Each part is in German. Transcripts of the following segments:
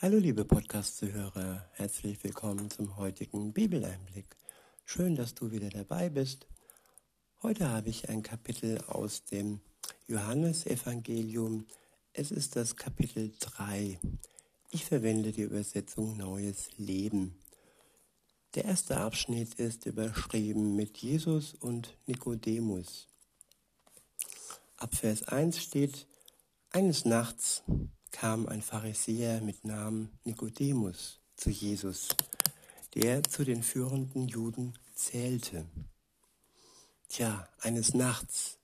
Hallo liebe Podcast-Zuhörer, herzlich willkommen zum heutigen Bibeleinblick. Schön, dass du wieder dabei bist. Heute habe ich ein Kapitel aus dem Johannesevangelium. Es ist das Kapitel 3. Ich verwende die Übersetzung Neues Leben. Der erste Abschnitt ist überschrieben mit Jesus und Nikodemus. Ab Vers 1 steht, eines Nachts kam ein Pharisäer mit Namen Nikodemus zu Jesus, der zu den führenden Juden zählte. Tja, eines Nachts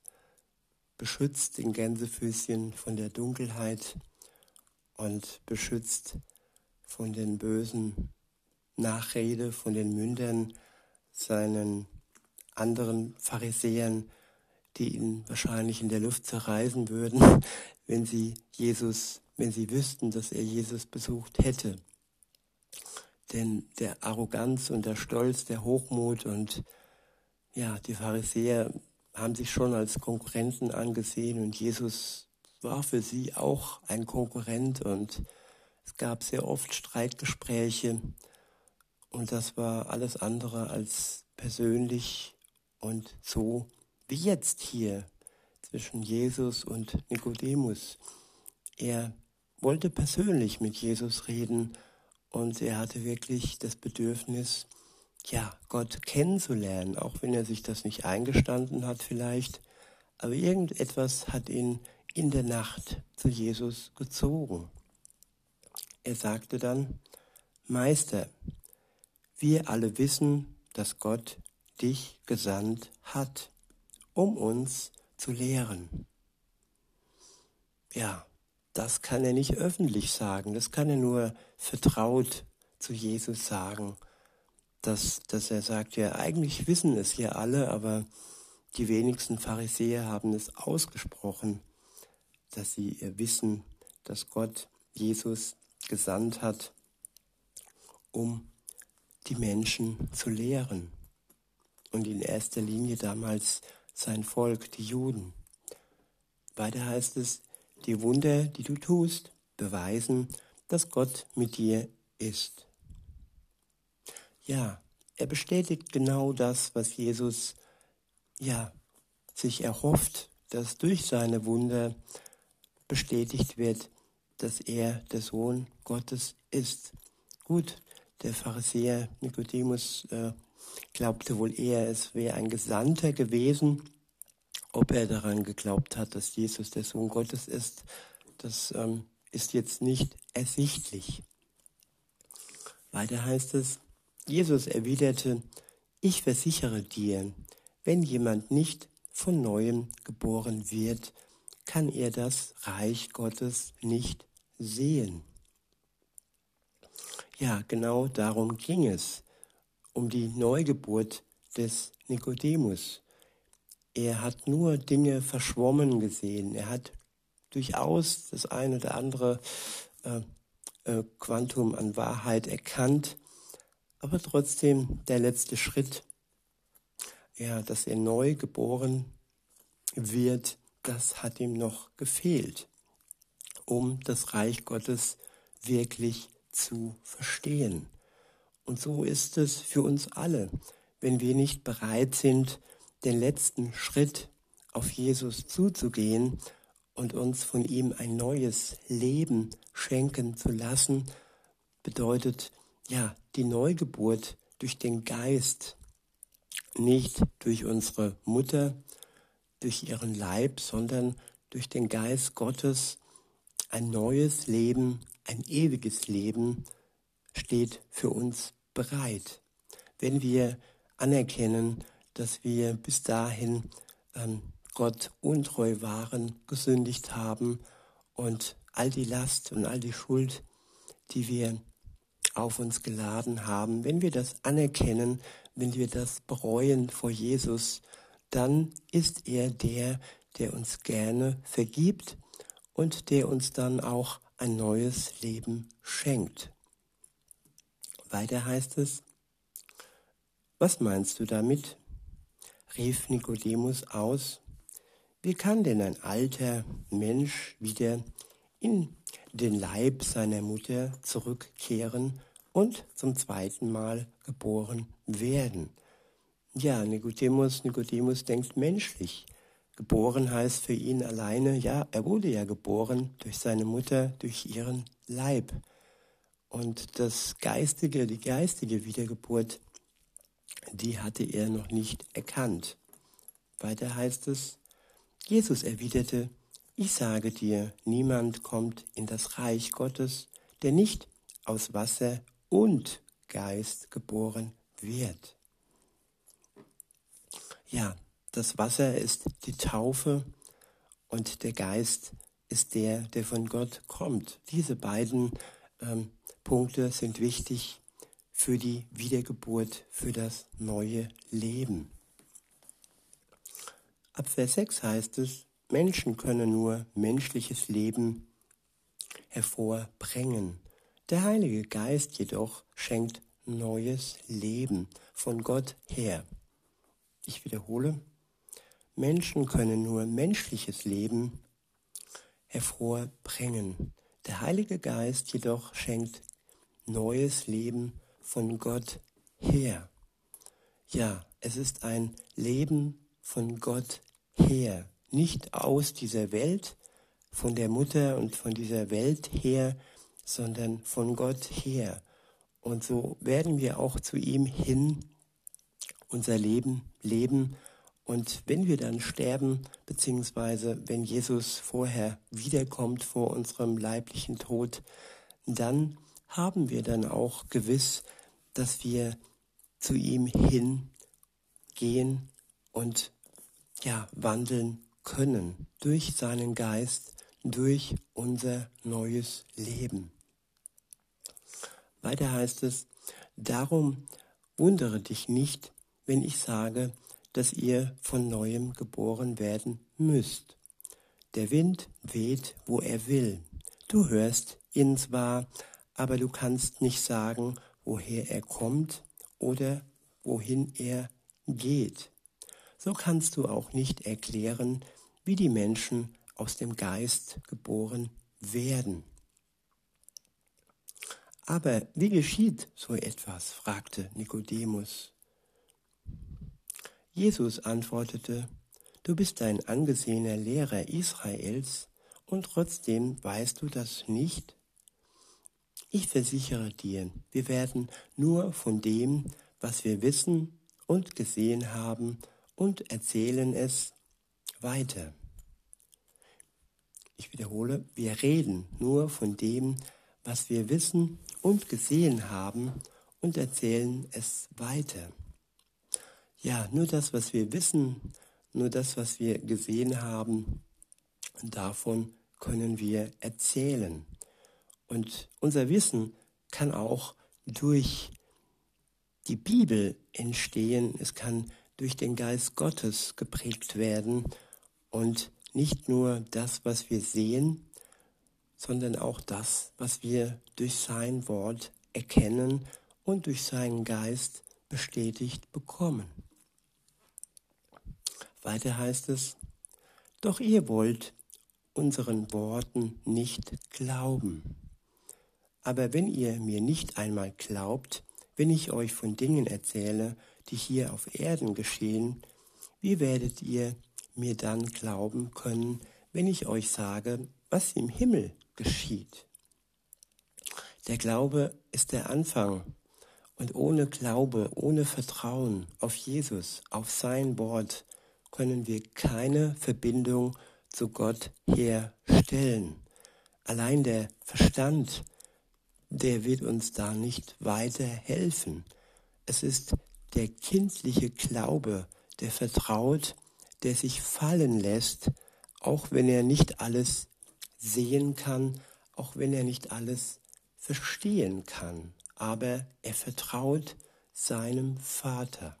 beschützt den Gänsefüßchen von der Dunkelheit und beschützt von den bösen Nachrede, von den Mündern seinen anderen Pharisäern, die ihn wahrscheinlich in der Luft zerreißen würden, wenn sie Jesus wenn sie wüssten, dass er Jesus besucht hätte. Denn der Arroganz und der Stolz, der Hochmut und ja, die Pharisäer haben sich schon als Konkurrenten angesehen und Jesus war für sie auch ein Konkurrent und es gab sehr oft Streitgespräche und das war alles andere als persönlich und so wie jetzt hier zwischen Jesus und Nikodemus. Er wollte persönlich mit Jesus reden und er hatte wirklich das Bedürfnis, ja, Gott kennenzulernen, auch wenn er sich das nicht eingestanden hat vielleicht. Aber irgendetwas hat ihn in der Nacht zu Jesus gezogen. Er sagte dann, Meister, wir alle wissen, dass Gott dich gesandt hat, um uns zu lehren. Ja, das kann er nicht öffentlich sagen, das kann er nur vertraut zu Jesus sagen, dass, dass er sagt, ja, eigentlich wissen es hier alle, aber die wenigsten Pharisäer haben es ausgesprochen, dass sie wissen, dass Gott Jesus gesandt hat, um die Menschen zu lehren. Und in erster Linie damals sein Volk, die Juden. Weiter heißt es, die Wunder, die du tust, beweisen, dass Gott mit dir ist. Ja, er bestätigt genau das, was Jesus ja sich erhofft, dass durch seine Wunder bestätigt wird, dass er der Sohn Gottes ist. Gut, der Pharisäer Nikodemus äh, glaubte wohl eher, es wäre ein Gesandter gewesen, ob er daran geglaubt hat, dass Jesus der Sohn Gottes ist, das ähm, ist jetzt nicht ersichtlich. Weiter heißt es, Jesus erwiderte, ich versichere dir, wenn jemand nicht von neuem geboren wird, kann er das Reich Gottes nicht sehen. Ja, genau darum ging es, um die Neugeburt des Nikodemus. Er hat nur Dinge verschwommen gesehen. Er hat durchaus das eine oder andere äh, äh, Quantum an Wahrheit erkannt, aber trotzdem der letzte Schritt, ja, dass er neu geboren wird, das hat ihm noch gefehlt, um das Reich Gottes wirklich zu verstehen. Und so ist es für uns alle, wenn wir nicht bereit sind, den letzten Schritt auf Jesus zuzugehen und uns von ihm ein neues Leben schenken zu lassen, bedeutet ja die Neugeburt durch den Geist, nicht durch unsere Mutter, durch ihren Leib, sondern durch den Geist Gottes. Ein neues Leben, ein ewiges Leben steht für uns bereit, wenn wir anerkennen, dass wir bis dahin ähm, Gott untreu waren, gesündigt haben und all die Last und all die Schuld, die wir auf uns geladen haben, wenn wir das anerkennen, wenn wir das bereuen vor Jesus, dann ist er der, der uns gerne vergibt und der uns dann auch ein neues Leben schenkt. Weiter heißt es, was meinst du damit? Rief Nikodemus aus, wie kann denn ein alter Mensch wieder in den Leib seiner Mutter zurückkehren und zum zweiten Mal geboren werden. Ja, Nikodemus, Nikodemus denkt menschlich. Geboren heißt für ihn alleine, ja, er wurde ja geboren durch seine Mutter, durch ihren Leib. Und das geistige, die geistige Wiedergeburt, die hatte er noch nicht erkannt. Weiter heißt es, Jesus erwiderte, ich sage dir, niemand kommt in das Reich Gottes, der nicht aus Wasser und Geist geboren wird. Ja, das Wasser ist die Taufe und der Geist ist der, der von Gott kommt. Diese beiden ähm, Punkte sind wichtig für die Wiedergeburt, für das neue Leben. Ab Vers 6 heißt es, Menschen können nur menschliches Leben hervorbringen. Der Heilige Geist jedoch schenkt neues Leben von Gott her. Ich wiederhole, Menschen können nur menschliches Leben hervorbringen. Der Heilige Geist jedoch schenkt neues Leben von Gott her. Ja, es ist ein Leben von Gott her, nicht aus dieser Welt, von der Mutter und von dieser Welt her, sondern von Gott her. Und so werden wir auch zu ihm hin unser Leben leben und wenn wir dann sterben, beziehungsweise wenn Jesus vorher wiederkommt vor unserem leiblichen Tod, dann haben wir dann auch gewiss, dass wir zu ihm hingehen und ja, wandeln können durch seinen Geist, durch unser neues Leben. Weiter heißt es, darum wundere dich nicht, wenn ich sage, dass ihr von neuem geboren werden müsst. Der Wind weht, wo er will. Du hörst ihn zwar, aber du kannst nicht sagen, woher er kommt oder wohin er geht. So kannst du auch nicht erklären, wie die Menschen aus dem Geist geboren werden. Aber wie geschieht so etwas? fragte Nikodemus. Jesus antwortete, Du bist ein angesehener Lehrer Israels und trotzdem weißt du das nicht? Ich versichere dir, wir werden nur von dem, was wir wissen und gesehen haben, und erzählen es weiter. Ich wiederhole, wir reden nur von dem, was wir wissen und gesehen haben und erzählen es weiter. Ja, nur das, was wir wissen, nur das, was wir gesehen haben, davon können wir erzählen. Und unser Wissen kann auch durch die Bibel entstehen, es kann durch den Geist Gottes geprägt werden und nicht nur das, was wir sehen, sondern auch das, was wir durch sein Wort erkennen und durch seinen Geist bestätigt bekommen. Weiter heißt es, doch ihr wollt unseren Worten nicht glauben. Aber wenn ihr mir nicht einmal glaubt, wenn ich euch von Dingen erzähle, die hier auf Erden geschehen, wie werdet ihr mir dann glauben können, wenn ich euch sage, was im Himmel geschieht? Der Glaube ist der Anfang. Und ohne Glaube, ohne Vertrauen auf Jesus, auf sein Wort, können wir keine Verbindung zu Gott herstellen. Allein der Verstand, der wird uns da nicht weiterhelfen. Es ist der kindliche Glaube, der vertraut, der sich fallen lässt, auch wenn er nicht alles sehen kann, auch wenn er nicht alles verstehen kann, aber er vertraut seinem Vater.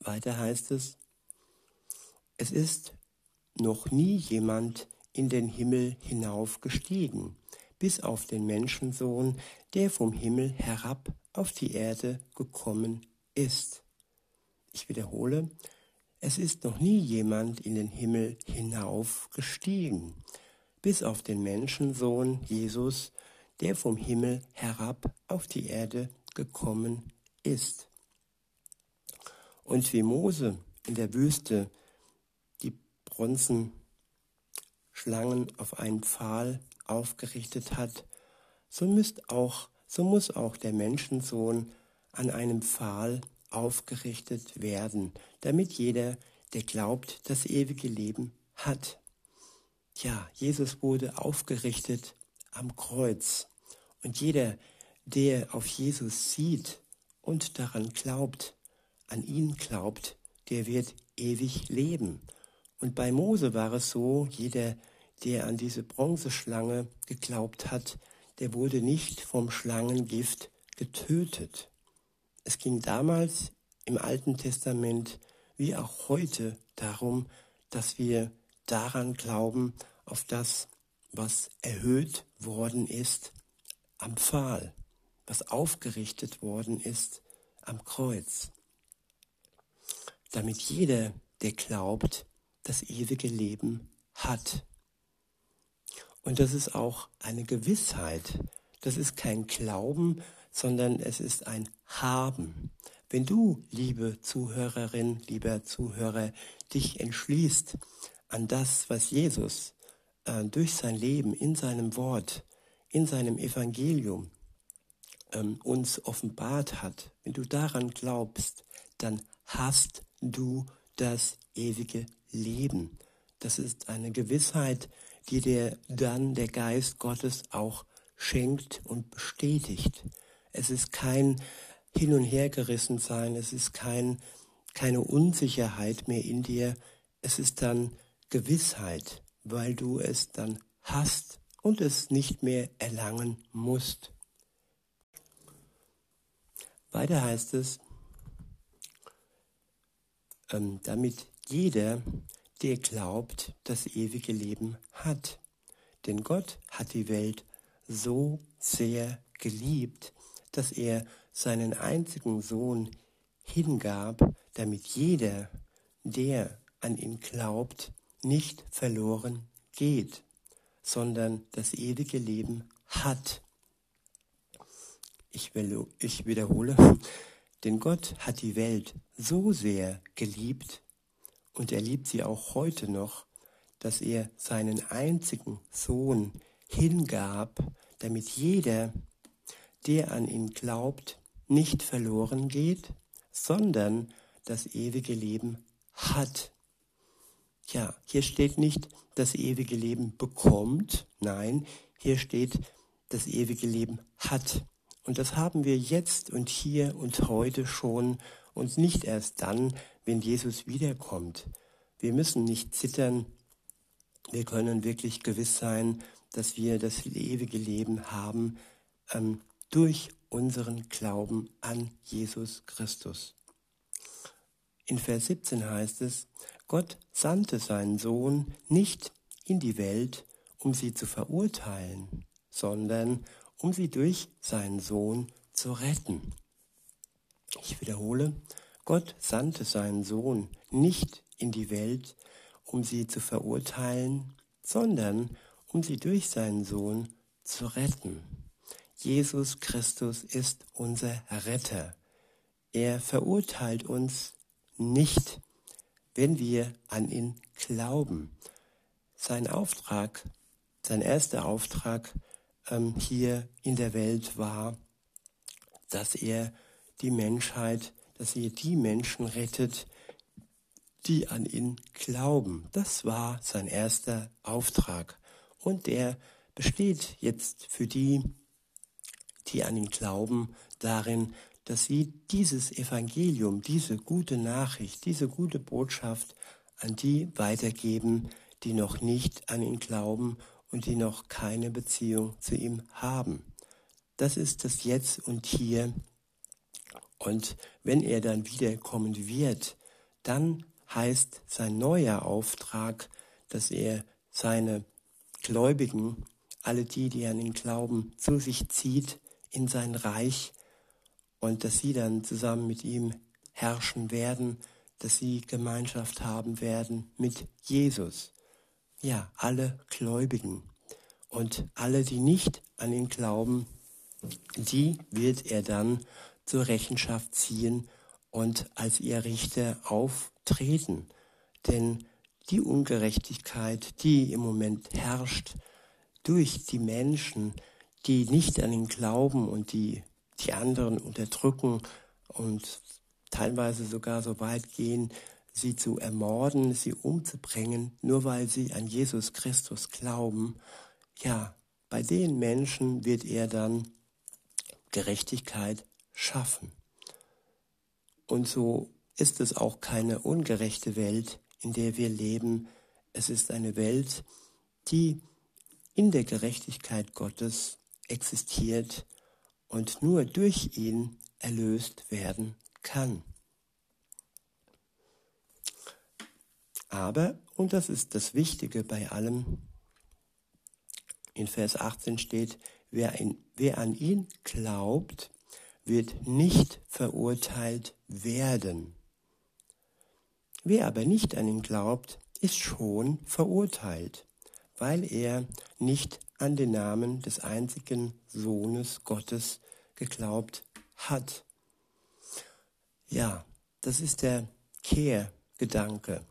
Weiter heißt es, es ist noch nie jemand in den Himmel hinaufgestiegen, bis auf den Menschensohn, der vom Himmel herab auf die Erde gekommen ist. Ich wiederhole, es ist noch nie jemand in den Himmel hinaufgestiegen, bis auf den Menschensohn Jesus, der vom Himmel herab auf die Erde gekommen ist. Und wie Mose in der Wüste die Bronzenschlangen auf einen Pfahl aufgerichtet hat, so, müsst auch, so muss auch der Menschensohn an einem Pfahl aufgerichtet werden, damit jeder, der glaubt, das ewige Leben hat. Ja, Jesus wurde aufgerichtet am Kreuz. Und jeder, der auf Jesus sieht und daran glaubt, an ihn glaubt, der wird ewig leben. Und bei Mose war es so, jeder, der an diese Bronzeschlange geglaubt hat, der wurde nicht vom Schlangengift getötet. Es ging damals im Alten Testament wie auch heute darum, dass wir daran glauben, auf das, was erhöht worden ist am Pfahl, was aufgerichtet worden ist am Kreuz, damit jeder, der glaubt, das ewige Leben hat. Und das ist auch eine Gewissheit. Das ist kein Glauben, sondern es ist ein Haben. Wenn du, liebe Zuhörerin, lieber Zuhörer, dich entschließt an das, was Jesus äh, durch sein Leben, in seinem Wort, in seinem Evangelium ähm, uns offenbart hat, wenn du daran glaubst, dann hast du das ewige Leben. Das ist eine Gewissheit, die dir dann der Geist Gottes auch schenkt und bestätigt. Es ist kein Hin- und Hergerissen sein, es ist kein, keine Unsicherheit mehr in dir, es ist dann Gewissheit, weil du es dann hast und es nicht mehr erlangen musst. Weiter heißt es, ähm, damit jeder, der glaubt, das ewige Leben hat. Denn Gott hat die Welt so sehr geliebt, dass er seinen einzigen Sohn hingab, damit jeder, der an ihn glaubt, nicht verloren geht, sondern das ewige Leben hat. Ich, will, ich wiederhole, denn Gott hat die Welt so sehr geliebt und er liebt sie auch heute noch, dass er seinen einzigen Sohn hingab, damit jeder, der an ihn glaubt, nicht verloren geht, sondern das ewige Leben hat. Ja, hier steht nicht, das ewige Leben bekommt, nein, hier steht, das ewige Leben hat. Und das haben wir jetzt und hier und heute schon und nicht erst dann, wenn Jesus wiederkommt. Wir müssen nicht zittern, wir können wirklich gewiss sein, dass wir das ewige Leben haben ähm, durch unseren Glauben an Jesus Christus. In Vers 17 heißt es, Gott sandte seinen Sohn nicht in die Welt, um sie zu verurteilen, sondern um sie durch seinen Sohn zu retten. Ich wiederhole, Gott sandte seinen Sohn nicht in die Welt, um sie zu verurteilen, sondern um sie durch seinen Sohn zu retten. Jesus Christus ist unser Retter. Er verurteilt uns nicht, wenn wir an ihn glauben. Sein Auftrag, sein erster Auftrag ähm, hier in der Welt war, dass er die Menschheit, dass er die Menschen rettet, die an ihn glauben. Das war sein erster Auftrag. Und der besteht jetzt für die, die an ihn glauben, darin, dass sie dieses Evangelium, diese gute Nachricht, diese gute Botschaft an die weitergeben, die noch nicht an ihn glauben und die noch keine Beziehung zu ihm haben. Das ist das Jetzt und Hier. Und wenn er dann wiederkommen wird, dann heißt sein neuer Auftrag, dass er seine Gläubigen, alle die, die an ihn glauben, zu sich zieht in sein Reich und dass sie dann zusammen mit ihm herrschen werden, dass sie Gemeinschaft haben werden mit Jesus. Ja, alle Gläubigen, Und alle, die nicht an ihn glauben, die wird er dann zur Rechenschaft ziehen und als ihr Richter auftreten. Denn die Ungerechtigkeit, die im Moment herrscht durch die Menschen, die nicht an ihn glauben und die die anderen unterdrücken und teilweise sogar so weit gehen, sie zu ermorden, sie umzubringen, nur weil sie an Jesus Christus glauben, ja, bei den Menschen wird er dann Gerechtigkeit schaffen. Und so ist es auch keine ungerechte Welt, in der wir leben. Es ist eine Welt, die in der Gerechtigkeit Gottes existiert und nur durch ihn erlöst werden kann. Aber, und das ist das Wichtige bei allem, in Vers 18 steht, wer, in, wer an ihn glaubt, wird nicht verurteilt werden. Wer aber nicht an ihn glaubt, ist schon verurteilt, weil er nicht an den Namen des einzigen Sohnes Gottes geglaubt hat. Ja, das ist der Kehrgedanke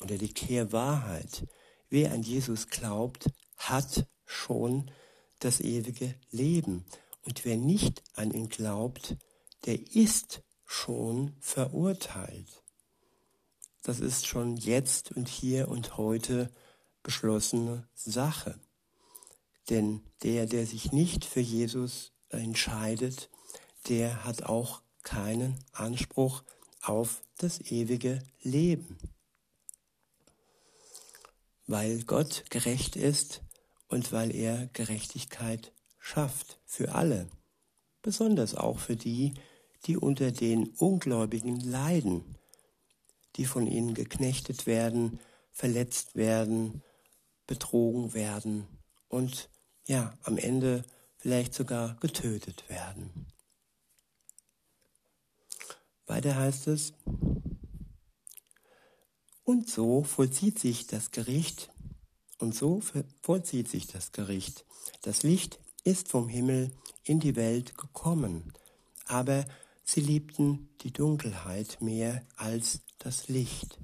oder die Kehrwahrheit. Wer an Jesus glaubt, hat schon das ewige Leben. Und wer nicht an ihn glaubt, der ist schon verurteilt. Das ist schon jetzt und hier und heute beschlossene Sache. Denn der, der sich nicht für Jesus entscheidet, der hat auch keinen Anspruch auf das ewige Leben. Weil Gott gerecht ist und weil er Gerechtigkeit schafft für alle, besonders auch für die, die unter den Ungläubigen leiden, die von ihnen geknechtet werden, verletzt werden, betrogen werden und ja, am Ende vielleicht sogar getötet werden. Weiter heißt es, und so vollzieht sich das Gericht, und so vollzieht sich das Gericht. Das Licht ist vom Himmel in die Welt gekommen, aber sie liebten die Dunkelheit mehr als das Licht,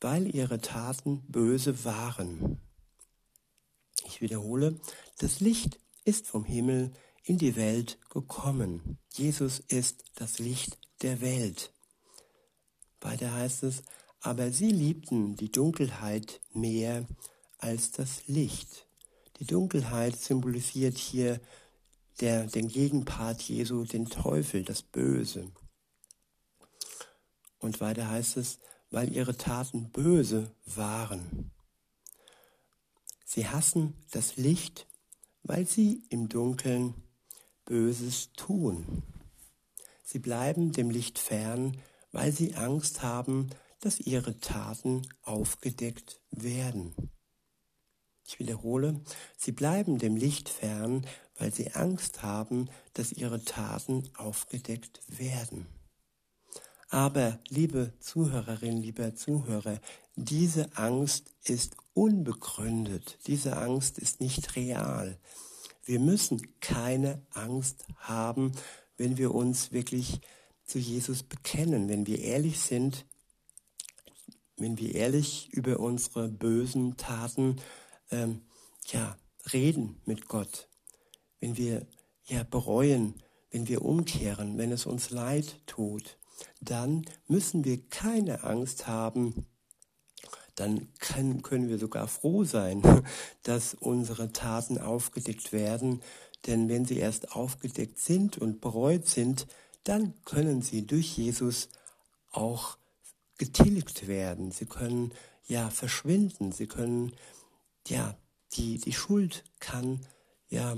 weil ihre Taten böse waren. Ich wiederhole, das Licht ist vom Himmel in die Welt gekommen. Jesus ist das Licht der Welt. Weiter heißt es, aber sie liebten die Dunkelheit mehr als das Licht. Die Dunkelheit symbolisiert hier der, den Gegenpart Jesu, den Teufel, das Böse. Und weiter heißt es, weil ihre Taten böse waren. Sie hassen das Licht, weil sie im Dunkeln Böses tun. Sie bleiben dem Licht fern, weil sie Angst haben, dass ihre Taten aufgedeckt werden. Ich wiederhole, sie bleiben dem Licht fern, weil sie Angst haben, dass ihre Taten aufgedeckt werden. Aber, liebe Zuhörerin, lieber Zuhörer, diese Angst ist unbegründet. Diese Angst ist nicht real. Wir müssen keine Angst haben, wenn wir uns wirklich zu Jesus bekennen, wenn wir ehrlich sind, wenn wir ehrlich über unsere bösen Taten ähm, ja, reden mit Gott, wenn wir ja bereuen, wenn wir umkehren, wenn es uns leid tut, dann müssen wir keine Angst haben, dann können, können wir sogar froh sein, dass unsere Taten aufgedeckt werden, denn wenn sie erst aufgedeckt sind und bereut sind, dann können sie durch Jesus auch getilgt werden. Sie können ja verschwinden. Sie können ja die die Schuld kann ja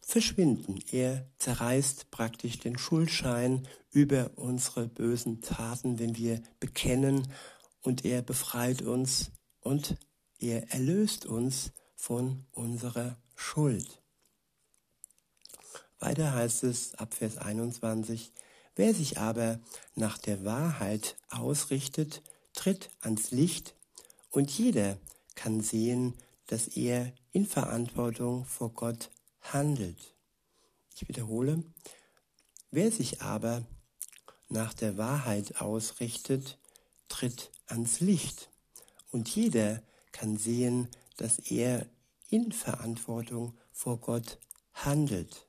verschwinden. Er zerreißt praktisch den Schuldschein über unsere bösen Taten, wenn wir bekennen und er befreit uns und er erlöst uns von unserer Schuld. Weiter heißt es ab Vers 21, wer sich aber nach der Wahrheit ausrichtet, tritt ans Licht und jeder kann sehen, dass er in Verantwortung vor Gott handelt. Ich wiederhole, wer sich aber nach der Wahrheit ausrichtet, tritt ans Licht. Und jeder kann sehen, dass er in Verantwortung vor Gott handelt.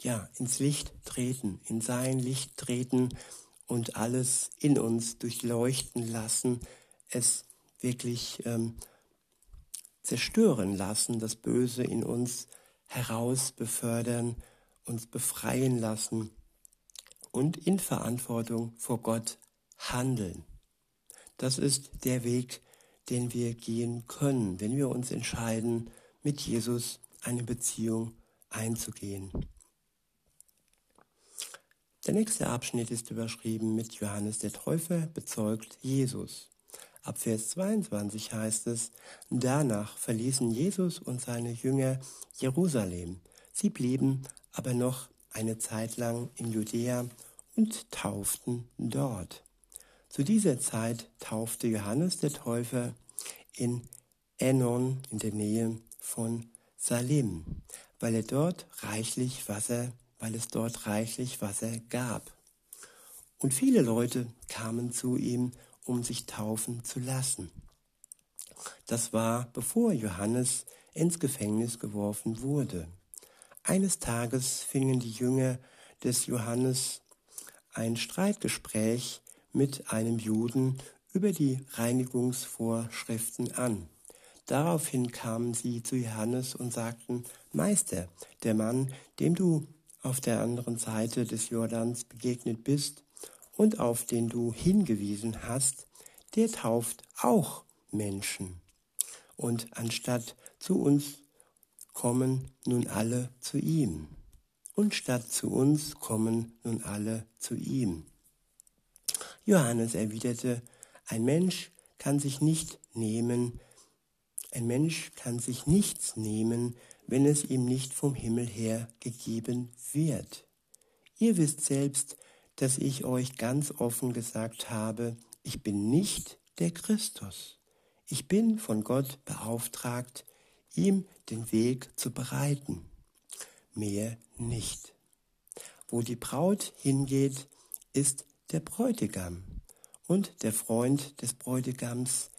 Ja, ins Licht treten, in sein Licht treten und alles in uns durchleuchten lassen, es wirklich ähm, zerstören lassen, das Böse in uns heraus befördern, uns befreien lassen und in Verantwortung vor Gott handeln. Das ist der Weg, den wir gehen können, wenn wir uns entscheiden, mit Jesus eine Beziehung einzugehen. Der nächste Abschnitt ist überschrieben mit Johannes der Täufer bezeugt Jesus. Ab Vers 22 heißt es, danach verließen Jesus und seine Jünger Jerusalem. Sie blieben aber noch eine Zeit lang in Judäa und tauften dort. Zu dieser Zeit taufte Johannes der Täufer in Enon in der Nähe von Salim, weil er dort reichlich Wasser, weil es dort reichlich Wasser gab. Und viele Leute kamen zu ihm, um sich taufen zu lassen. Das war bevor Johannes ins Gefängnis geworfen wurde. Eines Tages fingen die Jünger des Johannes ein Streitgespräch mit einem Juden über die Reinigungsvorschriften an. Daraufhin kamen sie zu Johannes und sagten, Meister, der Mann, dem du auf der anderen Seite des Jordans begegnet bist und auf den du hingewiesen hast, der tauft auch Menschen. Und anstatt zu uns kommen nun alle zu ihm. Und statt zu uns kommen nun alle zu ihm. Johannes erwiderte, ein Mensch kann sich nicht nehmen, ein Mensch kann sich nichts nehmen, wenn es ihm nicht vom Himmel her gegeben wird. Ihr wisst selbst, dass ich euch ganz offen gesagt habe, ich bin nicht der Christus. Ich bin von Gott beauftragt, ihm den Weg zu bereiten. Mehr nicht. Wo die Braut hingeht, ist der Bräutigam und der Freund des Bräutigams,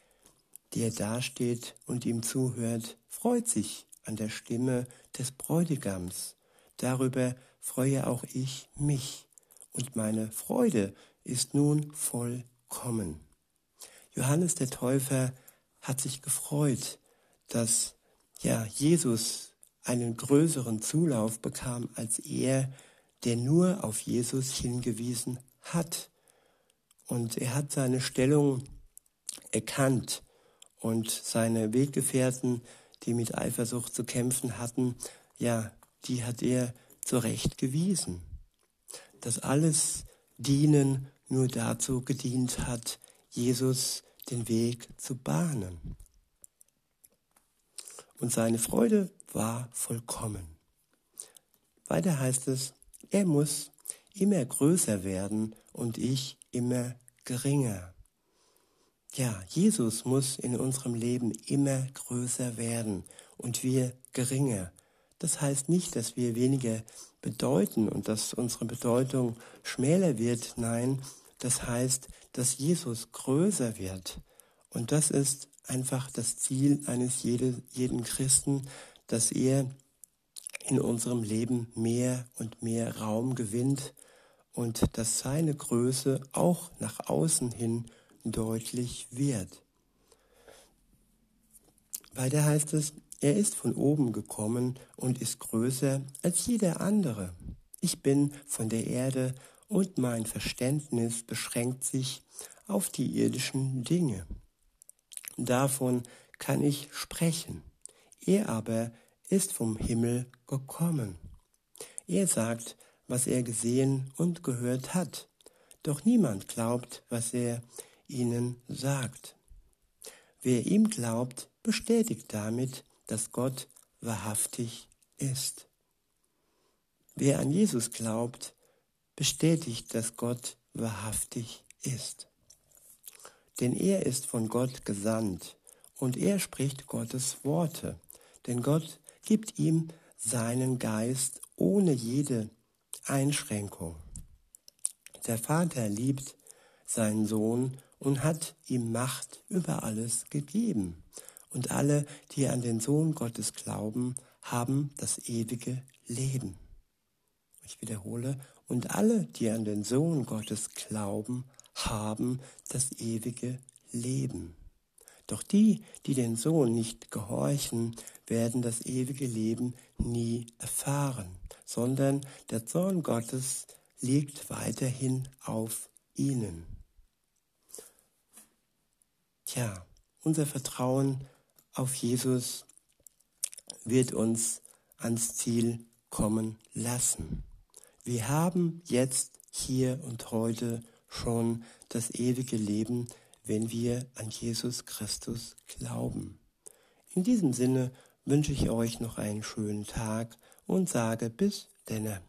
der dasteht und ihm zuhört, freut sich an der Stimme des Bräutigams. Darüber freue auch ich mich, und meine Freude ist nun vollkommen. Johannes der Täufer hat sich gefreut, dass ja Jesus einen größeren Zulauf bekam als er, der nur auf Jesus hingewiesen hat. Und er hat seine Stellung erkannt und seine Weggefährten, die mit Eifersucht zu kämpfen hatten, ja, die hat er zurechtgewiesen. Dass alles Dienen nur dazu gedient hat, Jesus den Weg zu bahnen. Und seine Freude war vollkommen. Weiter heißt es, er muss immer größer werden und ich immer geringer. Ja, Jesus muss in unserem Leben immer größer werden und wir geringer. Das heißt nicht, dass wir weniger bedeuten und dass unsere Bedeutung schmäler wird. Nein, das heißt, dass Jesus größer wird. Und das ist einfach das Ziel eines jeden Christen, dass er in unserem Leben mehr und mehr Raum gewinnt und dass seine Größe auch nach außen hin deutlich wird. Weiter heißt es, er ist von oben gekommen und ist größer als jeder andere. Ich bin von der Erde und mein Verständnis beschränkt sich auf die irdischen Dinge. Davon kann ich sprechen. Er aber ist vom Himmel gekommen. Er sagt, was er gesehen und gehört hat, doch niemand glaubt, was er ihnen sagt. Wer ihm glaubt, bestätigt damit, dass Gott wahrhaftig ist. Wer an Jesus glaubt, bestätigt, dass Gott wahrhaftig ist. Denn er ist von Gott gesandt und er spricht Gottes Worte, denn Gott gibt ihm seinen Geist ohne jede Einschränkung. Der Vater liebt seinen Sohn und hat ihm Macht über alles gegeben. Und alle, die an den Sohn Gottes glauben, haben das ewige Leben. Ich wiederhole, und alle, die an den Sohn Gottes glauben, haben das ewige Leben. Doch die, die den Sohn nicht gehorchen, werden das ewige Leben nie erfahren, sondern der Zorn Gottes liegt weiterhin auf ihnen. Tja, unser Vertrauen auf Jesus wird uns ans Ziel kommen lassen. Wir haben jetzt, hier und heute schon das ewige Leben, wenn wir an Jesus Christus glauben. In diesem Sinne wünsche ich euch noch einen schönen Tag und sage bis denne.